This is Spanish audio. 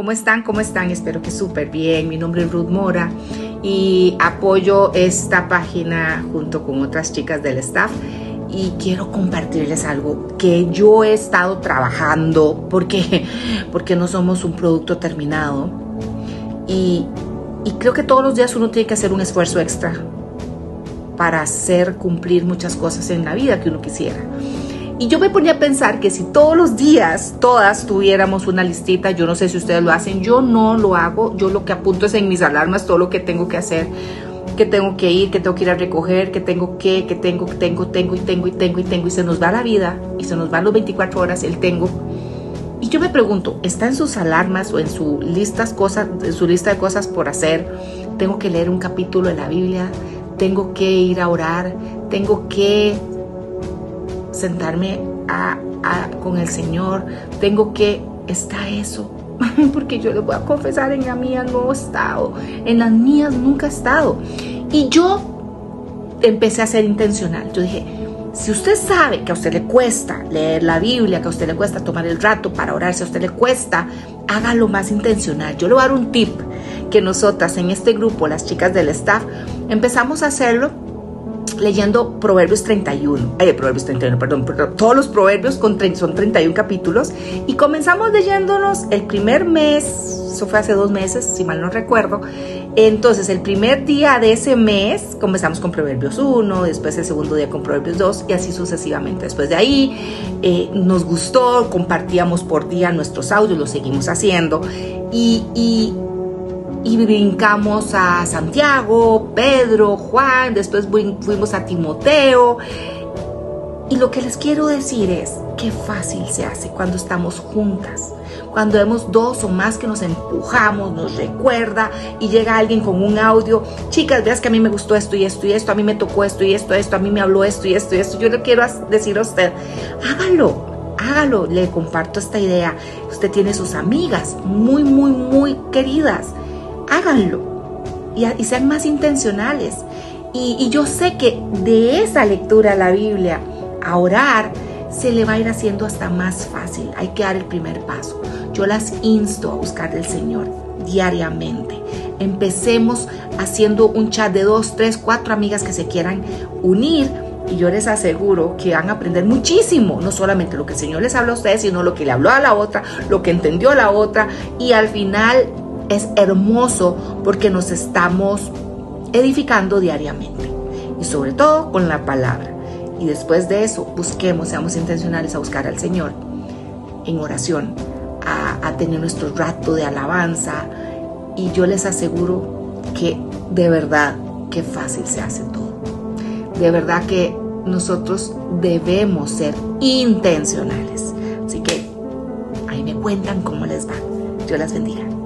¿Cómo están? ¿Cómo están? Espero que súper bien. Mi nombre es Ruth Mora y apoyo esta página junto con otras chicas del staff y quiero compartirles algo que yo he estado trabajando porque, porque no somos un producto terminado y, y creo que todos los días uno tiene que hacer un esfuerzo extra para hacer cumplir muchas cosas en la vida que uno quisiera. Y yo me ponía a pensar que si todos los días, todas tuviéramos una listita, yo no sé si ustedes lo hacen, yo no lo hago, yo lo que apunto es en mis alarmas todo lo que tengo que hacer, que tengo que ir, que tengo que ir a recoger, que tengo que, que tengo, que tengo, tengo y tengo y tengo y tengo y se nos va la vida y se nos van los 24 horas el tengo. Y yo me pregunto, ¿está en sus alarmas o en su, listas cosas, en su lista de cosas por hacer? Tengo que leer un capítulo de la Biblia, tengo que ir a orar, tengo que sentarme a, con el Señor, tengo que, está eso. Porque yo les voy a confesar, en la mía no he estado, en las mías nunca he estado. Y yo empecé a ser intencional. Yo dije, si usted sabe que a usted le cuesta leer la Biblia, que a usted le cuesta tomar el rato para orar, si a usted le cuesta, hágalo más intencional. Yo le voy a dar un tip que nosotras en este grupo, las chicas del staff, empezamos a hacerlo leyendo Proverbios 31, eh, Proverbios 31, perdón, todos los proverbios con, son 31 capítulos y comenzamos leyéndonos el primer mes, eso fue hace dos meses, si mal no recuerdo, entonces el primer día de ese mes comenzamos con Proverbios 1, después el segundo día con Proverbios 2 y así sucesivamente. Después de ahí eh, nos gustó, compartíamos por día nuestros audios, lo seguimos haciendo y, y y brincamos a Santiago, Pedro, Juan, después fuimos a Timoteo. Y lo que les quiero decir es qué fácil se hace cuando estamos juntas, cuando vemos dos o más que nos empujamos, nos recuerda y llega alguien con un audio, chicas, veas que a mí me gustó esto y esto y esto, a mí me tocó esto y esto, esto, a mí me habló esto y esto y esto. Yo le quiero decir a usted, hágalo, hágalo, le comparto esta idea. Usted tiene sus amigas muy, muy, muy queridas háganlo y, sean más intencionales. Y, yo sé que de esa lectura de la Biblia a orar se le va a ir haciendo hasta más fácil. Hay que dar el primer paso. Yo las insto a buscar del Señor diariamente. Empecemos haciendo un chat de dos, tres, cuatro amigas que se quieran unir y yo les aseguro que van a aprender muchísimo, no solamente lo que el Señor les habla a ustedes, sino lo que le habló a la otra, lo que entendió a la otra y al final es hermoso porque nos estamos edificando diariamente y sobre todo con la palabra. Y después de eso, busquemos, seamos intencionales a buscar al Señor en oración, a, tener nuestro rato de alabanza. Y yo les aseguro que de verdad, que fácil se hace todo. De verdad que nosotros debemos ser intencionales. Así que ahí me cuentan cómo les va. Dios las bendiga.